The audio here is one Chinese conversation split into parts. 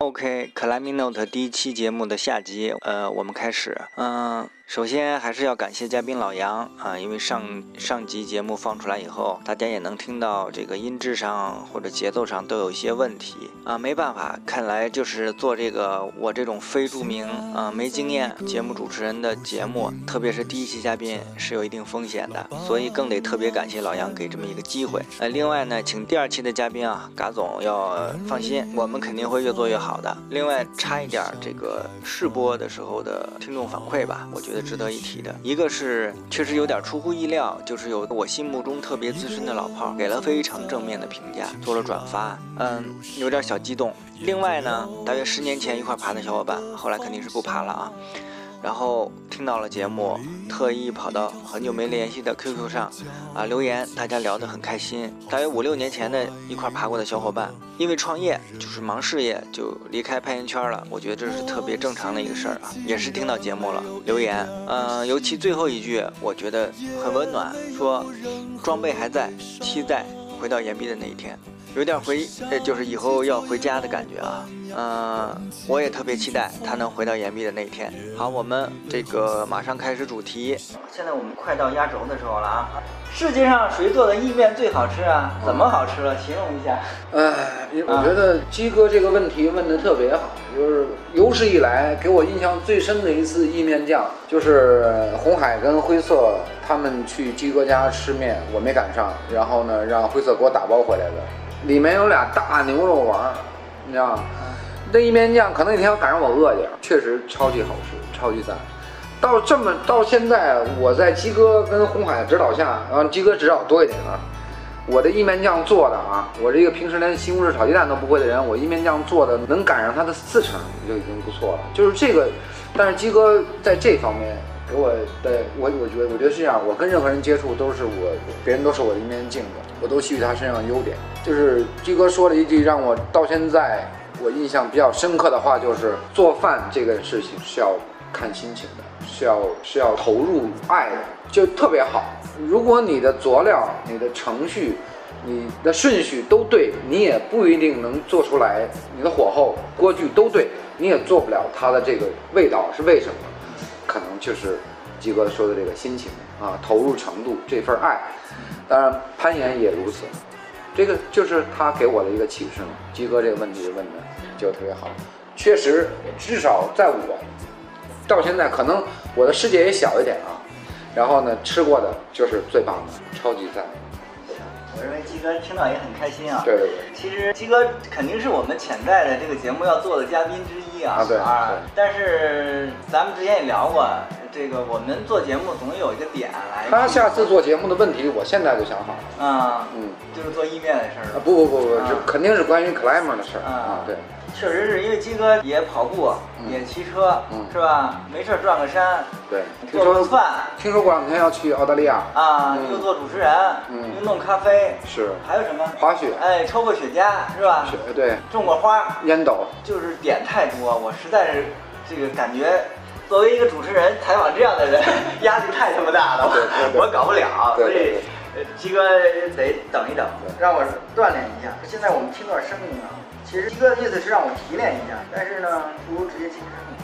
OK，Climbing Note 第一期节目的下集，呃，我们开始。嗯，首先还是要感谢嘉宾老杨啊，因为上上集节目放出来以后，大家也能听到这个音质上或者节奏上都有一些问题啊，没办法，看来就是做这个我这种非著名啊没经验节目主持人的节目，特别是第一期嘉宾是有一定风险的，所以更得特别感谢老杨给这么一个机会。呃，另外呢，请第二期的嘉宾啊，嘎总要放心，我们肯定会越做越。好的，另外插一点这个试播的时候的听众反馈吧，我觉得值得一提的一个是确实有点出乎意料，就是有我心目中特别资深的老炮儿给了非常正面的评价，做了转发，嗯，有点小激动。另外呢，大约十年前一块爬的小伙伴，后来肯定是不爬了啊。然后听到了节目，特意跑到很久没联系的 QQ 上啊留言，大家聊得很开心。大约五六年前的一块爬过的小伙伴，因为创业就是忙事业，就离开攀岩圈了。我觉得这是特别正常的一个事儿啊。也是听到节目了留言，嗯，尤其最后一句，我觉得很温暖，说装备还在，期待回到岩壁的那一天。有点回，呃，就是以后要回家的感觉啊。嗯，我也特别期待他能回到岩壁的那一天。好，我们这个马上开始主题。现在我们快到压轴的时候了啊！世界上谁做的意面最好吃啊？怎么好吃了？形容一下。哎，我觉得鸡哥这个问题问的特别好。就是有史以来给我印象最深的一次意面酱，就是红海跟灰色他们去鸡哥家吃面，我没赶上，然后呢让灰色给我打包回来的。里面有俩大牛肉丸，你知道吗？那意面酱可能那天赶上我饿点，确实超级好吃，超级赞。到这么到现在，我在鸡哥跟红海指导下，然后鸡哥指导多一点啊。我的意面酱做的啊，我这个平时连西红柿炒鸡蛋都不会的人，我意面酱做的能赶上它的四成就已经不错了。就是这个，但是鸡哥在这方面给我的，我我觉得我觉得是这样，我跟任何人接触都是我，别人都是我的一面镜子。我都吸取他身上的优点，就是鸡哥说了一句让我到现在我印象比较深刻的话，就是做饭这个事情是要看心情的，是要是要投入爱的，就特别好。如果你的佐料、你的程序、你的顺序都对，你也不一定能做出来。你的火候、锅具都对，你也做不了它的这个味道。是为什么？可能就是鸡哥说的这个心情啊，投入程度，这份爱。当然，攀岩也如此，这个就是他给我的一个启示嘛。鸡哥这个问题问的就特别好，确实，至少在我到现在，可能我的世界也小一点啊。然后呢，吃过的就是最棒的，超级赞。我认为鸡哥听到也很开心啊。对对对。其实鸡哥肯定是我们潜在的这个节目要做的嘉宾之一啊。啊对啊。但是咱们之前也聊过。这个我们做节目总有一个点来。他下次做节目的问题，我现在就想好了。啊，嗯，就是做意面的事儿。啊不不不不，这肯定是关于 climber 的事儿啊。对，确实是因为鸡哥也跑步，也骑车，是吧？没事转个山。对，做做饭。听说过两天要去澳大利亚。啊，又做主持人，又弄咖啡。是。还有什么？滑雪。哎，抽过雪茄，是吧？雪对。种过花。烟斗。就是点太多，我实在是这个感觉。作为一个主持人，采访这样的人，压力太他妈大了，我搞不了，所以，鸡哥得等一等，让我锻炼一下。现在我们听段声音啊，其实鸡哥的意思是让我提炼一下，但是呢，不如直接听声音。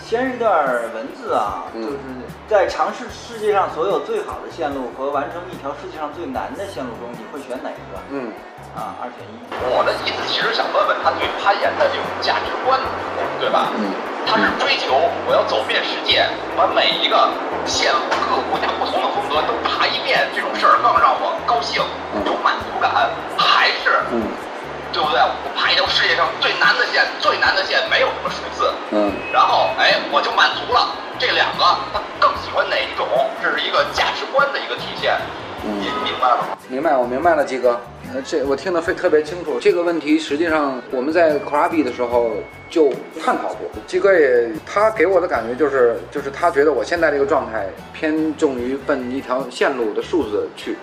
先是段文字啊，就是在尝试世界上所有最好的线路和完成一条世界上最难的线路中，你会选哪一个？嗯，啊，二选一。我的意思其实想问问他对攀岩的这种价值观，对吧？嗯。他是追求我要走遍世界，把每一个县、各个国家不同的风格都爬一遍，这种事儿更让我高兴，有满足感，还是，对不对？我爬一条世界上最难的线，最难的线没有什么数字，嗯，然后哎，我就满足了。这两个他更喜欢哪一种？这是一个价值观的一个体现。你明白了吗？明白，我明白了，鸡哥。呃这我听得非特别清楚。这个问题实际上我们在 c r a b 的时候就探讨过。鸡哥也他给我的感觉就是，就是他觉得我现在这个状态偏重于奔一条线路的数字去。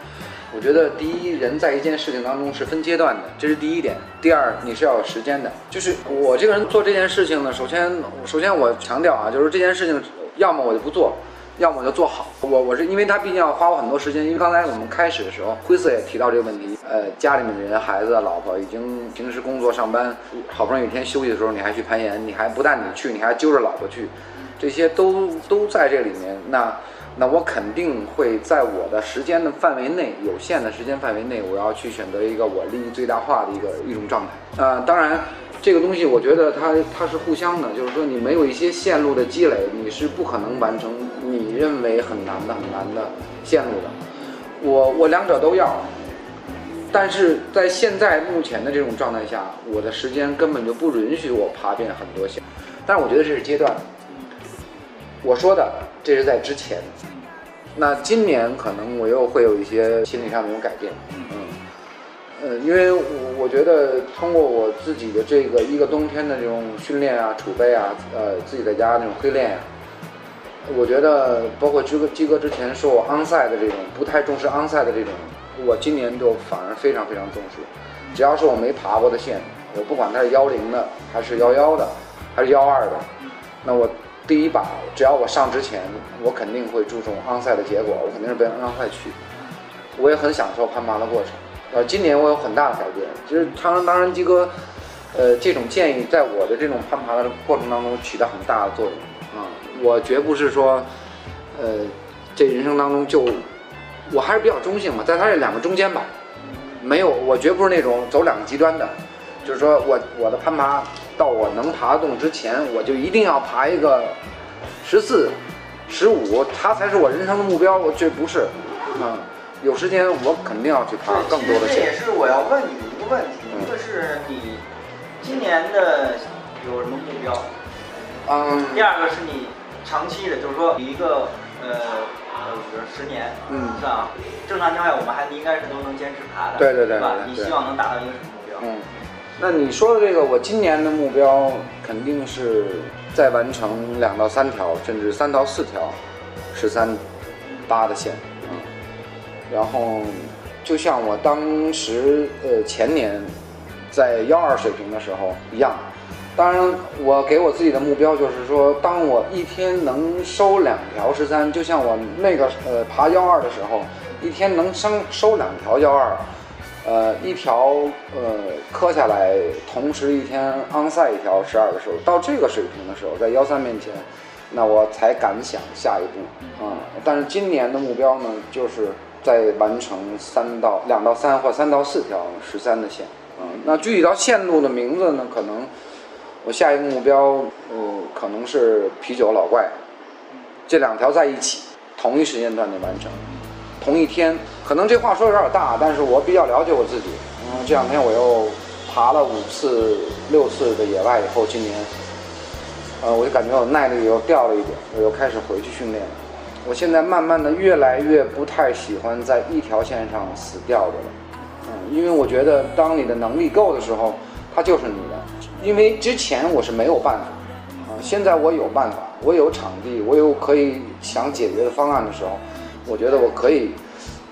我觉得第一，人在一件事情当中是分阶段的，这是第一点。第二，你是要有时间的。就是我这个人做这件事情呢，首先首先我强调啊，就是这件事情要么我就不做。要么就做好。我我是因为他毕竟要花我很多时间，因为刚才我们开始的时候，灰色也提到这个问题。呃，家里面的人，孩子、老婆已经平时工作上班，好不容易有一天休息的时候，你还去攀岩，你还不但你去，你还揪着老婆去，这些都都在这里面。那那我肯定会在我的时间的范围内，有限的时间范围内，我要去选择一个我利益最大化的一个一种状态。呃，当然。这个东西我觉得它它是互相的，就是说你没有一些线路的积累，你是不可能完成你认为很难的很难的线路的。我我两者都要，但是在现在目前的这种状态下，我的时间根本就不允许我爬遍很多线。但是我觉得这是阶段。我说的这是在之前，那今年可能我又会有一些心理上的一种改变。嗯呃，因为我我觉得通过我自己的这个一个冬天的这种训练啊、储备啊，呃，自己在家那种黑练呀，我觉得包括鸡哥鸡哥之前说我昂赛的这种不太重视昂赛的这种，我今年就反而非常非常重视。只要是我没爬过的线，我不管它是幺零的还是幺幺的还是幺二的，那我第一把只要我上之前，我肯定会注重昂赛的结果，我肯定是奔昂赛去。我也很享受攀爬的过程。呃，今年我有很大的改变，其实当然，当然，鸡哥，呃，这种建议在我的这种攀爬的过程当中起到很大的作用啊。我绝不是说，呃，这人生当中就，我还是比较中性嘛，在他这两个中间吧，没有，我绝不是那种走两个极端的，就是说我我的攀爬到我能爬动之前，我就一定要爬一个十四、十五，它才是我人生的目标，我绝不是，啊。有时间我肯定要去爬更多的线。这也是我要问你的一个问题，一个是你今年的有什么目标？嗯。第二个是你长期的，就是说一个呃呃，比如十年，嗯，是吧？正常情况下，我们还应该是都能坚持爬的，对对对，对吧？你希望能达到一个什么目标？嗯，那你说的这个，我今年的目标肯定是再完成两到三条，甚至三到四条十三八的线。然后，就像我当时呃前年在幺二水平的时候一样，当然我给我自己的目标就是说，当我一天能收两条十三，就像我那个呃爬幺二的时候，一天能收收两条幺二，呃一条呃磕下来，同时一天昂赛一条十二的时候，到这个水平的时候，在幺三面前，那我才敢想下一步啊。但是今年的目标呢，就是。再完成三到两到三或三到四条十三的线，嗯，那具体到线路的名字呢？可能我下一个目标，呃，可能是啤酒老怪，这两条在一起，同一时间段内完成，同一天。可能这话说有点大，但是我比较了解我自己。嗯，这两天我又爬了五次、六次的野外以后，今年，呃，我就感觉我耐力又掉了一点，我又开始回去训练了。我现在慢慢的越来越不太喜欢在一条线上死掉的了，嗯，因为我觉得当你的能力够的时候，它就是你的。因为之前我是没有办法，啊，现在我有办法，我有场地，我有可以想解决的方案的时候，我觉得我可以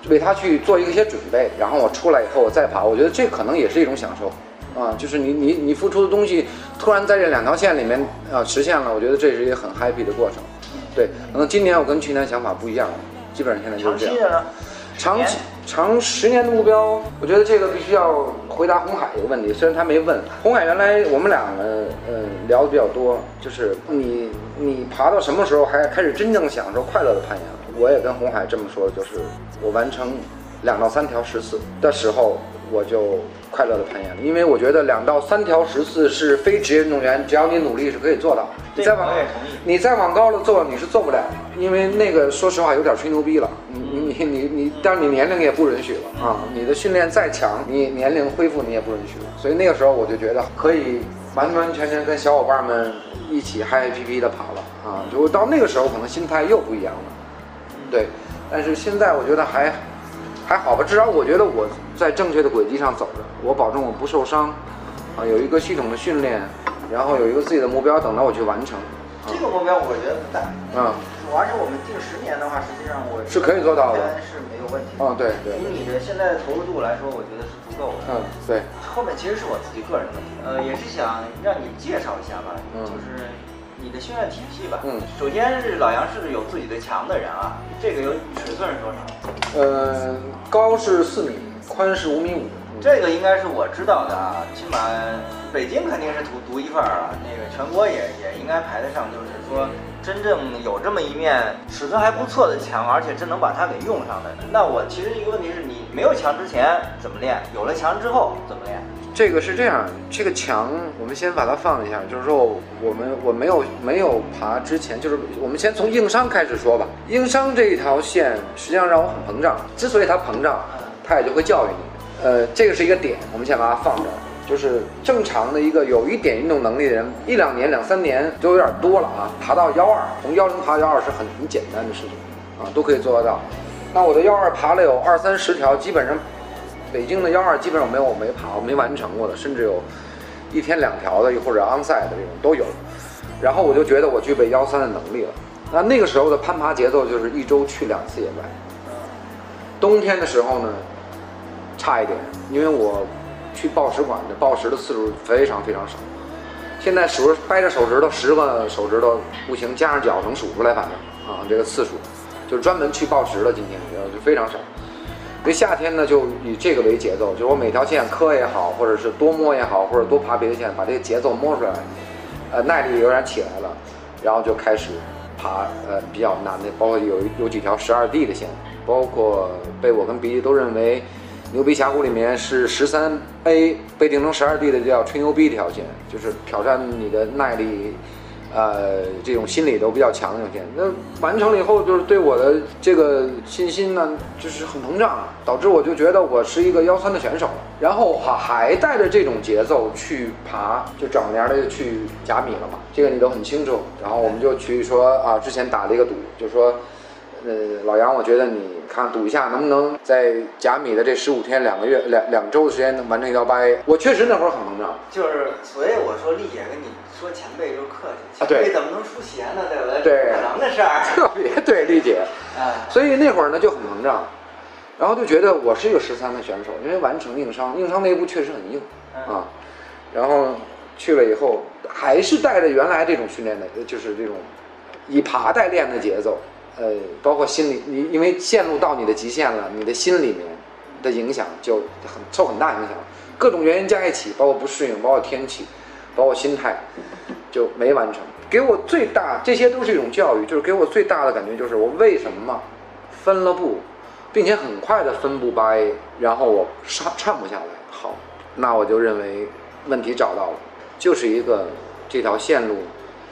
为他去做一些准备，然后我出来以后我再爬，我觉得这可能也是一种享受，啊，就是你你你付出的东西突然在这两条线里面啊实现了，我觉得这是一个很 happy 的过程。对，可能今年我跟去年想法不一样了，基本上现在就是这样。长期长十年的目标，我觉得这个必须要回答红海一个问题，虽然他没问。红海原来我们俩呢嗯聊的比较多，就是你你爬到什么时候还开始真正享受快乐的攀岩？我也跟红海这么说，就是我完成两到三条十四的时候，我就。快乐的攀岩了，因为我觉得两到三条十四是非职业运动员，只要你努力是可以做到。你再往你再往高了做，你是做不了，因为那个说实话有点吹牛逼了。你你你你你，但是你年龄也不允许了啊！你的训练再强，你年龄恢复你也不允许了。所以那个时候我就觉得可以完完全全跟小伙伴们一起嗨嗨皮皮的跑了啊！就到那个时候可能心态又不一样了。对，但是现在我觉得还。还好吧，至少我觉得我在正确的轨迹上走着，我保证我不受伤，啊，有一个系统的训练，然后有一个自己的目标等着我去完成。这个目标我觉得不大，嗯，而且我们定十年的话，实际上我是可以做到的，是没有问题。嗯，对对。以你的现在的投入度来说，我觉得是足够的。嗯，对。后面其实是我自己个人的问题，呃，也是想让你介绍一下吧，就是你的训练体系吧。嗯，首先是老杨是有自己的墙的人啊，这个有尺寸是多少？呃，高是四米，宽是五米五。这个应该是我知道的啊，起码北京肯定是独独一份儿啊，那个全国也也应该排得上，就是说真正有这么一面尺寸还不错的墙，而且真能把它给用上的。那我其实一个问题是你没有墙之前怎么练，有了墙之后怎么练？这个是这样，这个墙我们先把它放一下，就是说我们我没有没有爬之前，就是我们先从硬伤开始说吧。硬伤这一条线实际上让我很膨胀，之所以它膨胀，它也就会教育你。呃，这个是一个点，我们先把它放这儿。就是正常的一个有一点运动能力的人，一两年、两三年就有点多了啊。爬到幺二，从幺零爬到幺二是很很简单的事情啊，都可以做得到。那我的幺二爬了有二三十条，基本上北京的幺二基本上没有我没爬，我没完成过的，甚至有一天两条的，或者 on 赛的这种都有。然后我就觉得我具备幺三的能力了。那那个时候的攀爬节奏就是一周去两次野外。冬天的时候呢？差一点，因为我去报石馆的报时的次数非常非常少。现在数掰着手指头，十个手指头不行，加上脚能数出来，反正啊，这个次数就专门去报时了。今天就非常少。这夏天呢，就以这个为节奏，就是我每条线磕也好，或者是多摸也好，或者多爬别的线，把这个节奏摸出来，呃，耐力有点起来了，然后就开始爬呃比较难的，包括有有几条十二 D 的线，包括被我跟鼻子都认为。牛逼峡谷里面是十三 A 被定成十二 D 的叫吹牛逼条件，就是挑战你的耐力，呃，这种心理都比较强的条件。那完成了以后，就是对我的这个信心呢，就是很膨胀，导致我就觉得我是一个幺三的选手。然后还还带着这种节奏去爬，就整年的去甲米了嘛，这个你都很清楚。然后我们就去说啊，之前打了一个赌，就说。呃，老杨，我觉得你看赌一下，能不能在贾米的这十五天、两个月、两两周的时间能完成一条八 A？我确实那会儿很膨胀，就是，所以我说丽姐跟你说前辈就客气，前辈怎么能出邪呢？对不对？对，可能的事儿，特别对 丽姐，啊，所以那会儿呢就很膨胀，然后就觉得我是一个十三的选手，因为完成硬伤，硬伤那一步确实很硬啊，然后去了以后还是带着原来这种训练的，就是这种以爬带练的节奏。呃，包括心理，你因为陷入到你的极限了，你的心里面的影响就很受很大影响，各种原因加一起，包括不适应，包括天气，包括心态，就没完成。给我最大，这些都是一种教育，就是给我最大的感觉就是我为什么分了步，并且很快的分步八 A，然后我刹颤不下来。好，那我就认为问题找到了，就是一个这条线路。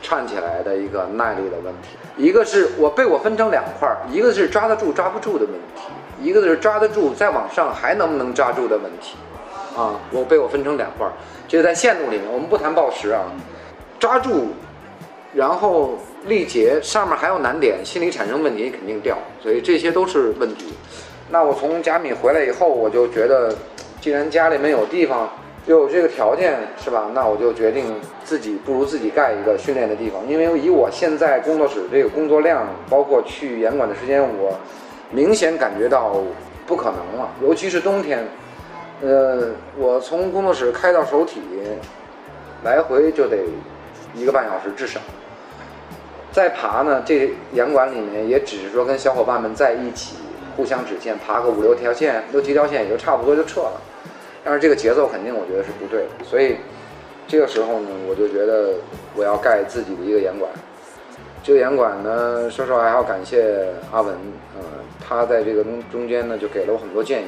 串起来的一个耐力的问题，一个是我被我分成两块儿，一个是抓得住抓不住的问题，一个是抓得住再往上还能不能抓住的问题，啊，我被我分成两块儿，就在线路里面，我们不谈暴食啊，抓住，然后力竭，上面还有难点，心理产生问题肯定掉，所以这些都是问题。那我从贾米回来以后，我就觉得，既然家里面有地方。有这个条件是吧？那我就决定自己不如自己盖一个训练的地方，因为以我现在工作室这个工作量，包括去严管的时间，我明显感觉到不可能了。尤其是冬天，呃，我从工作室开到首体，来回就得一个半小时至少。再爬呢，这严管里面也只是说跟小伙伴们在一起，互相指线，爬个五六条线、六七条线也就差不多就撤了。但是这个节奏肯定我觉得是不对的，所以这个时候呢，我就觉得我要盖自己的一个严管。这个严管呢，说实话还要感谢阿文，呃，他在这个中中间呢就给了我很多建议。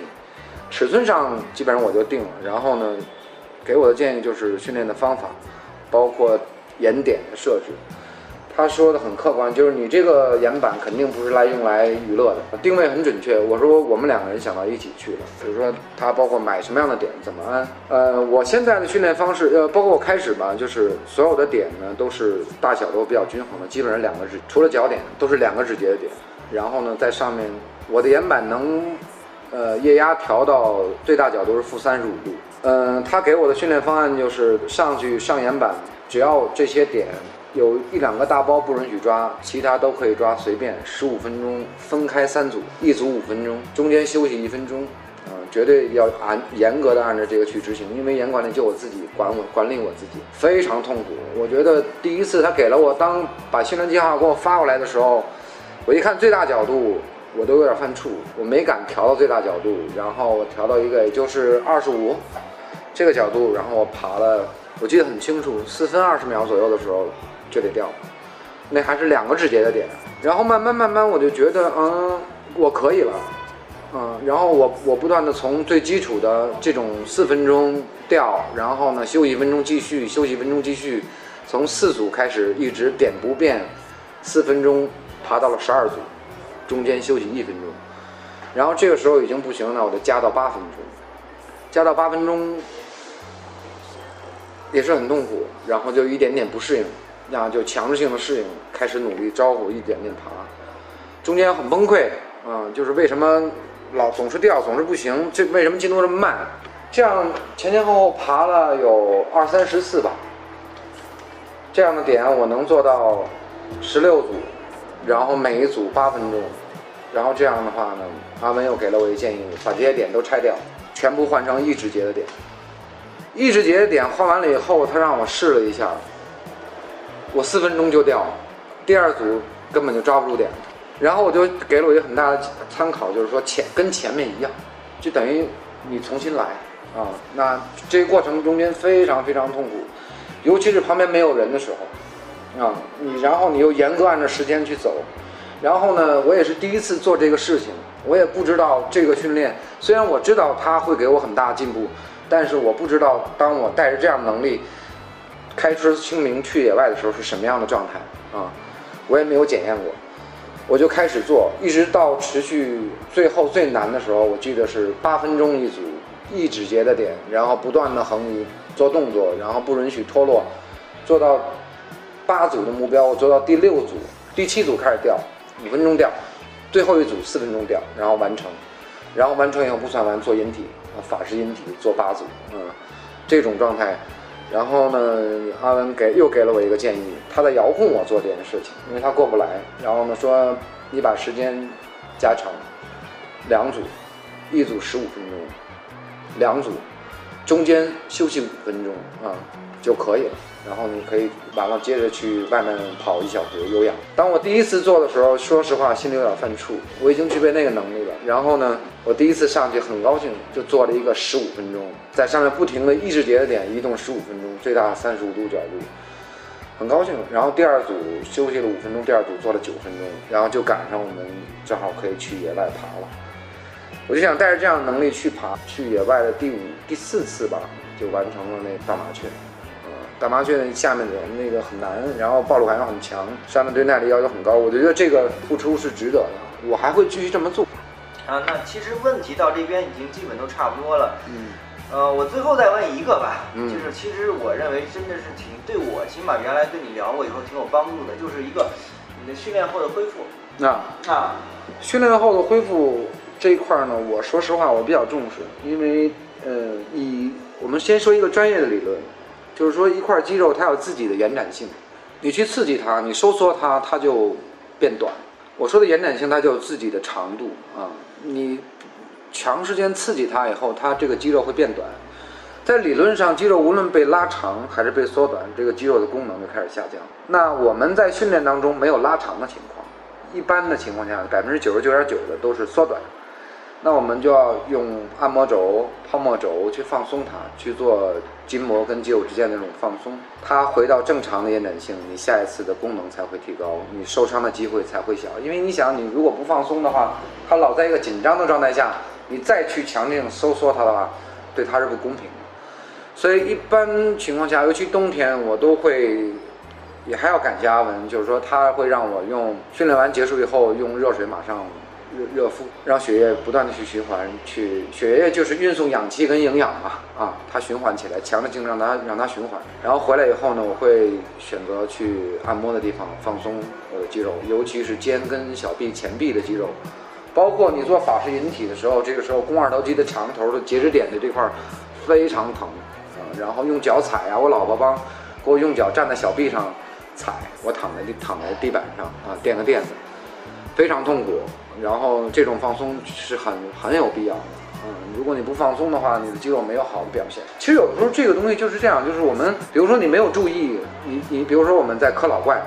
尺寸上基本上我就定了，然后呢，给我的建议就是训练的方法，包括岩点的设置。他说的很客观，就是你这个岩板肯定不是来用来娱乐的，定位很准确。我说我们两个人想到一起去了，比如说他包括买什么样的点，怎么安。呃，我现在的训练方式，呃，包括我开始吧，就是所有的点呢都是大小都比较均衡的，基本上两个指，除了脚点都是两个指节的点。然后呢，在上面我的岩板能，呃，液压调到最大角度是负三十五度。嗯，他给我的训练方案就是上去上岩板，只要这些点。有一两个大包不允许抓，其他都可以抓，随便。十五分钟分开三组，一组五分钟，中间休息一分钟，嗯，绝对要按严格的按照这个去执行，因为严管理就我自己管我管理我自己，非常痛苦。我觉得第一次他给了我，当把训练计划给我发过来的时候，我一看最大角度，我都有点犯怵，我没敢调到最大角度，然后我调到一个也就是二十五这个角度，然后我爬了，我记得很清楚，四分二十秒左右的时候就得掉，那还是两个指节的点，然后慢慢慢慢我就觉得，嗯，我可以了。嗯，然后我我不断的从最基础的这种四分钟掉，然后呢休息一分钟继续，休息一分钟继续，从四组开始一直点不变，四分钟爬到了十二组，中间休息一分钟，然后这个时候已经不行了，我就加到八分钟，加到八分钟也是很痛苦，然后就一点点不适应，那就强制性的适应，开始努力招呼一点点爬，中间很崩溃，嗯，就是为什么？老总是掉，总是不行，这为什么进度这么慢？这样前前后后爬了有二三十次吧。这样的点我能做到十六组，然后每一组八分钟，然后这样的话呢，阿文又给了我一建议，把这些点都拆掉，全部换成一指节的点。一指节的点换完了以后，他让我试了一下，我四分钟就掉了，第二组根本就抓不住点。然后我就给了我一个很大的参考，就是说前跟前面一样，就等于你重新来啊。那这个过程中间非常非常痛苦，尤其是旁边没有人的时候啊。你然后你又严格按照时间去走，然后呢，我也是第一次做这个事情，我也不知道这个训练。虽然我知道它会给我很大进步，但是我不知道当我带着这样的能力开春清明去野外的时候是什么样的状态啊。我也没有检验过。我就开始做，一直到持续最后最难的时候，我记得是八分钟一组，一指节的点，然后不断的横移做动作，然后不允许脱落，做到八组的目标，我做到第六组、第七组开始掉，五分钟掉，最后一组四分钟掉，然后完成，然后完成以后不算完，做引体啊，法式引体做八组，嗯，这种状态。然后呢，阿文给又给了我一个建议，他在遥控我做这件事情，因为他过不来。然后呢，说你把时间加长，两组，一组十五分钟，两组，中间休息五分钟啊就可以了。然后你可以完了接着去外面跑一小时有氧。当我第一次做的时候，说实话心里有点犯怵，我已经具备那个能力了。然后呢，我第一次上去很高兴，就做了一个十五分钟，在上面不停的意识节点移动十五分钟，最大三十五度角度，很高兴。然后第二组休息了五分钟，第二组做了九分钟，然后就赶上我们正好可以去野外爬了。我就想带着这样的能力去爬，去野外的第五、第四次吧，就完成了那大麻雀。大麻雀下面的那个很难，然后暴露感又很强，山的对耐力要求很高，我觉得这个付出是值得的，我还会继续这么做。啊，那其实问题到这边已经基本都差不多了。嗯，呃，我最后再问一个吧，就是其实我认为真的是挺对我，起码原来跟你聊过以后挺有帮助的，就是一个你的训练后的恢复。那啊，训练后的恢复这一块呢，我说实话我比较重视，因为呃，以我们先说一个专业的理论。就是说，一块肌肉它有自己的延展性，你去刺激它，你收缩它，它就变短。我说的延展性，它就有自己的长度啊。你长时间刺激它以后，它这个肌肉会变短。在理论上，肌肉无论被拉长还是被缩短，这个肌肉的功能就开始下降。那我们在训练当中没有拉长的情况，一般的情况下，百分之九十九点九的都是缩短。那我们就要用按摩轴、泡沫轴去放松它，去做筋膜跟肌肉之间的那种放松，它回到正常的延展性，你下一次的功能才会提高，你受伤的机会才会小。因为你想，你如果不放松的话，它老在一个紧张的状态下，你再去强劲收缩它的话，对它是不公平的。所以一般情况下，尤其冬天，我都会也还要感谢阿文，就是说他会让我用训练完结束以后用热水马上。热热敷，让血液不断的去循环，去血液就是运送氧气跟营养嘛，啊，它循环起来，强制性让它让它循环，然后回来以后呢，我会选择去按摩的地方放松我的肌肉，尤其是肩跟小臂前臂的肌肉，包括你做法式引体的时候，这个时候肱二头肌的长头的截止点的这块非常疼，啊，然后用脚踩啊，我老婆帮给我用脚站在小臂上踩，我躺在地躺在地板上啊，垫个垫子，非常痛苦。然后这种放松是很很有必要的，嗯，如果你不放松的话，你的肌肉没有好的表现。其实有的时候这个东西就是这样，就是我们比如说你没有注意，你你比如说我们在磕老怪，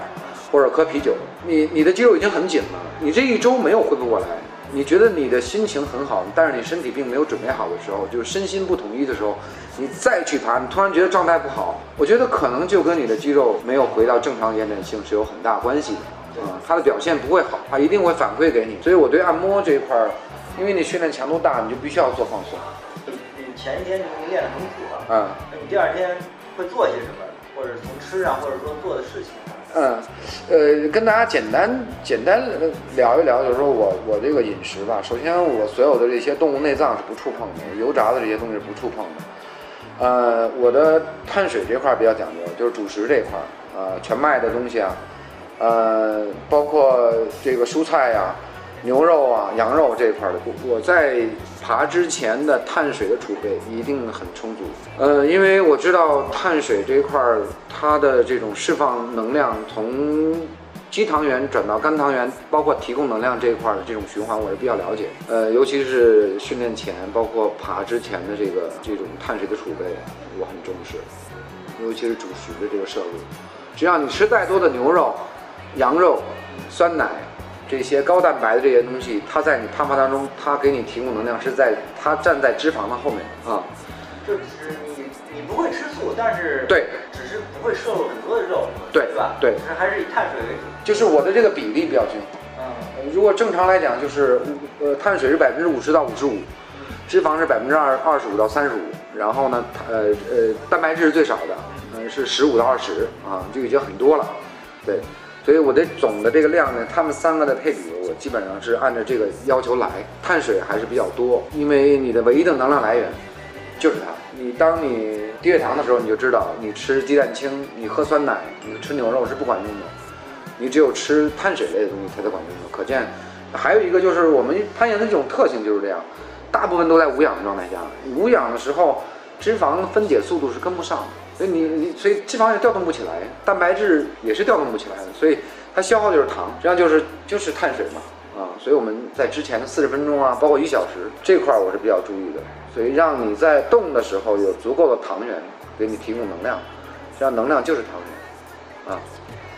或者磕啤酒，你你的肌肉已经很紧了，你这一周没有恢复过来。你觉得你的心情很好，但是你身体并没有准备好的时候，就是身心不统一的时候，你再去爬，你突然觉得状态不好，我觉得可能就跟你的肌肉没有回到正常延展性是有很大关系的啊，它的表现不会好，它一定会反馈给你。所以我对按摩这一块儿，因为你训练强度大，你就必须要做放松。你前一天你练得很苦啊，嗯，那你第二天会做些什么，或者从吃啊，或者说做的事情？嗯，呃，跟大家简单简单聊一聊，就是说我我这个饮食吧。首先，我所有的这些动物内脏是不触碰的，油炸的这些东西是不触碰的。呃，我的碳水这块比较讲究，就是主食这块儿，呃，全麦的东西啊，呃，包括这个蔬菜呀。牛肉啊，羊肉这块的，我在爬之前的碳水的储备一定很充足。呃，因为我知道碳水这一块它的这种释放能量，从肌糖原转到肝糖原，包括提供能量这一块的这种循环，我是比较了解。呃，尤其是训练前，包括爬之前的这个这种碳水的储备，我很重视，尤其是主食的这个摄入。只要你吃再多的牛肉、羊肉、酸奶。这些高蛋白的这些东西，它在你攀爬当中，它给你提供能量是在它站在脂肪的后面啊。就只是你你不会吃素，但是对，只是不会摄入很多的肉，对吧？对，是还是以碳水为主。就是我的这个比例比较均衡。嗯，如果正常来讲，就是呃碳水是百分之五十到五十五，脂肪是百分之二二十五到三十五，然后呢，呃呃蛋白质是最少的，嗯是十五到二十啊，就已经很多了，对。所以我的总的这个量呢，他们三个的配比，我基本上是按照这个要求来。碳水还是比较多，因为你的唯一的能量来源就是它。你当你低血糖的时候，你就知道你吃鸡蛋清、你喝酸奶、你吃牛肉是不管用的，你只有吃碳水类的东西才才管用。可见，还有一个就是我们攀岩的这种特性就是这样，大部分都在无氧的状态下，无氧的时候脂肪分解速度是跟不上的。所以你你所以脂肪也调动不起来，蛋白质也是调动不起来的，所以它消耗就是糖，实际上就是就是碳水嘛啊，所以我们在之前的四十分钟啊，包括一小时这块我是比较注意的，所以让你在动的时候有足够的糖原给你提供能量，实际上能量就是糖原啊。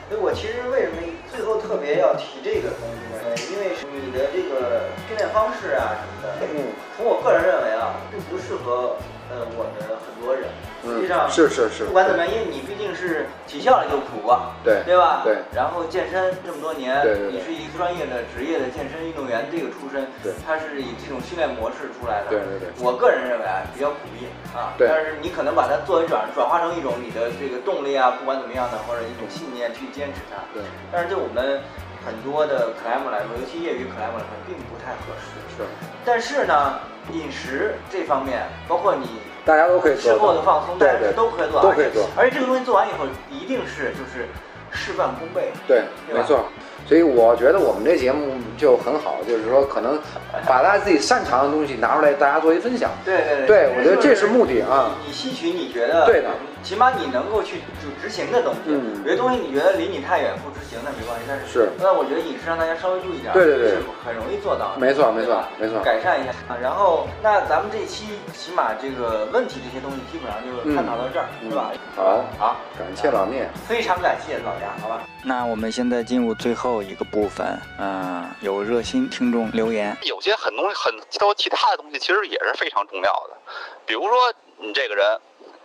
所以我其实为什么最后特别要提这个东西呢？因为你的这个训练方式啊什么的，嗯，从我个人认为啊，并不适合呃我们很多人。实际上是是是，不管怎么样，因为你毕竟是体校里就苦过，对对吧？对。然后健身这么多年，对对你是一个专业的职业的健身运动员这个出身，对，他是以这种训练模式出来的，对对对。我个人认为啊，比较苦逼啊，对。但是你可能把它作为转转化成一种你的这个动力啊，不管怎么样的，或者一种信念去坚持它，对。但是对我们很多的 climb 来说，尤其业余 climb 来说，并不太合适。是。但是呢，饮食这方面，包括你。大家都可以做，事后的放松，对对，都可以做，都可以做。而且这个东西做完以后，一定是就是事半功倍。对，没错。所以我觉得我们这节目就很好，就是说可能把大家自己擅长的东西拿出来，大家做一分享。对对对。对，我觉得这是目的啊。你吸取你觉得对的，起码你能够去就执行的东西。嗯。有些东西你觉得离你太远不执行，那没关系。但是是。那我觉得饮食让大家稍微注意点，对对对，是很容易做到。没错没错没错。改善一下啊，然后那咱们这期起码这个问题这些东西基本上就探讨到这儿，是吧？好，好，感谢老聂，非常感谢老杨，好吧？那我们现在进入最后一个部分。嗯，有热心听众留言，有些很东西很多其他的东西其实也是非常重要的，比如说你这个人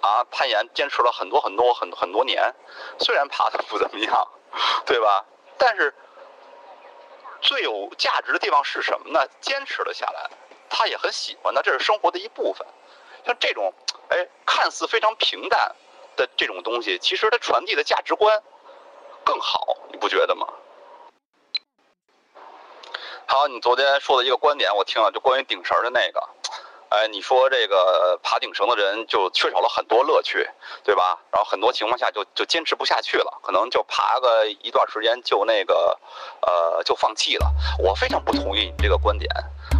啊，攀岩坚持了很多很多很很多年，虽然爬的不怎么样，对吧？但是最有价值的地方是什么呢？坚持了下来，他也很喜欢的，这是生活的一部分。像这种哎，看似非常平淡的这种东西，其实它传递的价值观更好，你不觉得吗？好，你昨天说的一个观点，我听了，就关于顶绳的那个，哎，你说这个爬顶绳的人就缺少了很多乐趣，对吧？然后很多情况下就就坚持不下去了，可能就爬个一段时间就那个，呃，就放弃了。我非常不同意你这个观点。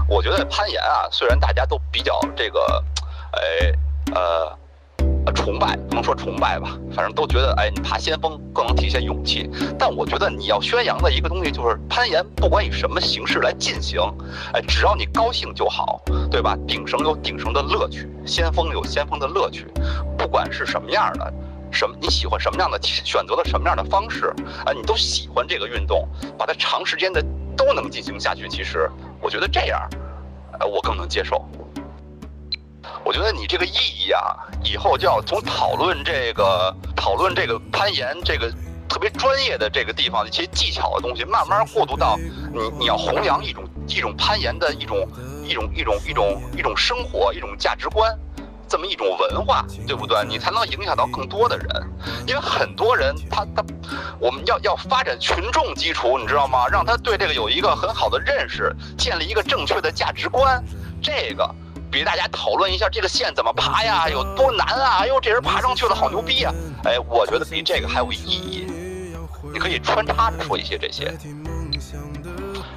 我觉得攀岩啊，虽然大家都比较这个，哎，呃，呃崇拜，不能说崇拜吧，反正都觉得，哎，你爬先锋更能体现勇气。但我觉得你要宣扬的一个东西就是攀岩，不管以什么形式来进行，哎，只要你高兴就好，对吧？顶绳有顶绳的乐趣，先锋有先锋的乐趣，不管是什么样的，什么你喜欢什么样的，选择了什么样的方式，啊，你都喜欢这个运动，把它长时间的都能进行下去。其实我觉得这样，呃，我更能接受。我觉得你这个意义啊，以后就要从讨论这个讨论这个攀岩这个特别专业的这个地方的一些技巧的东西，慢慢过渡到你你要弘扬一种一种攀岩的一种一种一种一种一种生活一种价值观，这么一种文化，对不对？你才能影响到更多的人，因为很多人他他我们要要发展群众基础，你知道吗？让他对这个有一个很好的认识，建立一个正确的价值观，这个。比大家讨论一下这个线怎么爬呀，有多难啊！哎呦，这人爬上去了，好牛逼啊！哎，我觉得比这个还有意义。你可以穿插着说一些这些，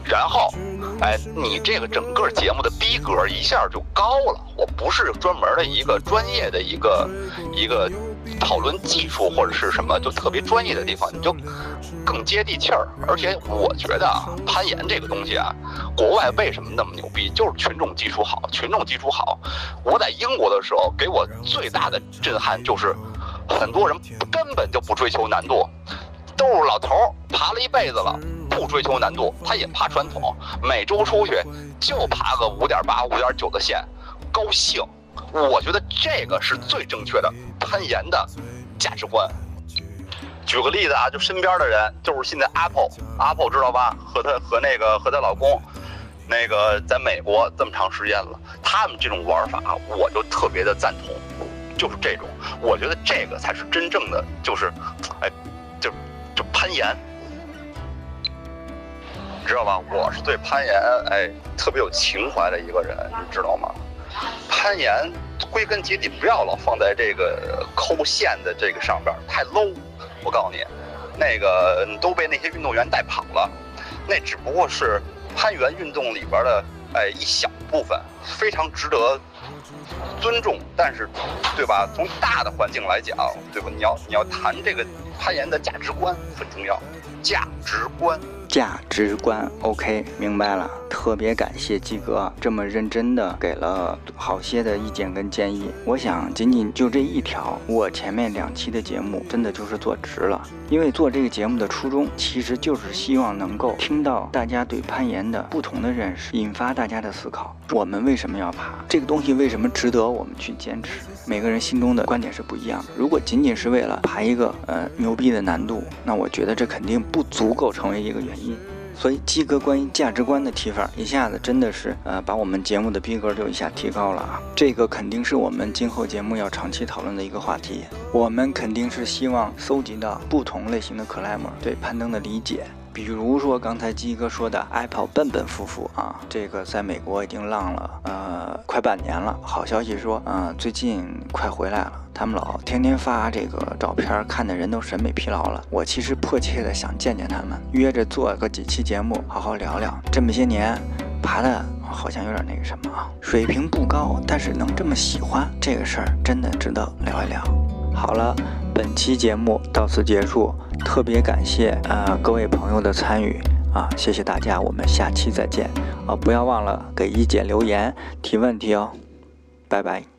然后，哎，你这个整个节目的逼格一下就高了。我不是专门的一个专业的一个一个。讨论技术或者是什么就特别专业的地方，你就更接地气儿。而且我觉得啊，攀岩这个东西啊，国外为什么那么牛逼？就是群众基础好，群众基础好。我在英国的时候，给我最大的震撼就是，很多人根本就不追求难度，都是老头儿爬了一辈子了，不追求难度，他也爬传统，每周出去就爬个五点八、五点九的线，高兴。我觉得这个是最正确的攀岩的价值观。举个例子啊，就身边的人，就是现在 Apple，Apple 知道吧？和她和那个和她老公，那个在美国这么长时间了，他们这种玩法，我就特别的赞同。就是这种，我觉得这个才是真正的，就是，哎，就就攀岩，你知道吧？我是对攀岩哎特别有情怀的一个人，你知道吗？攀岩归根结底不要老放在这个抠线的这个上边，太 low。我告诉你，那个都被那些运动员带跑了，那只不过是攀岩运动里边的哎一小部分，非常值得尊重。但是，对吧？从大的环境来讲，对吧？你要你要谈这个攀岩的价值观很重要，价值观。价值观，OK，明白了。特别感谢鸡哥这么认真的给了好些的意见跟建议。我想仅仅就这一条，我前面两期的节目真的就是做值了。因为做这个节目的初衷，其实就是希望能够听到大家对攀岩的不同的认识，引发大家的思考。我们为什么要爬这个东西？为什么值得我们去坚持？每个人心中的观点是不一样的。如果仅仅是为了爬一个呃牛逼的难度，那我觉得这肯定不足够成为一个原因。所以鸡哥关于价值观的提法，一下子真的是呃把我们节目的逼格就一下提高了啊！这个肯定是我们今后节目要长期讨论的一个话题。我们肯定是希望搜集到不同类型的克莱默对攀登的理解。比如说刚才鸡哥说的 Apple 笨笨夫妇啊，这个在美国已经浪了呃快半年了。好消息说，嗯，最近快回来了。他们老天天发这个照片，看的人都审美疲劳了。我其实迫切的想见见他们，约着做个几期节目，好好聊聊。这么些年爬的好像有点那个什么啊，水平不高，但是能这么喜欢这个事儿，真的值得聊一聊。好了，本期节目到此结束。特别感谢啊各位朋友的参与啊，谢谢大家，我们下期再见啊！不要忘了给一姐留言提问题哦，拜拜。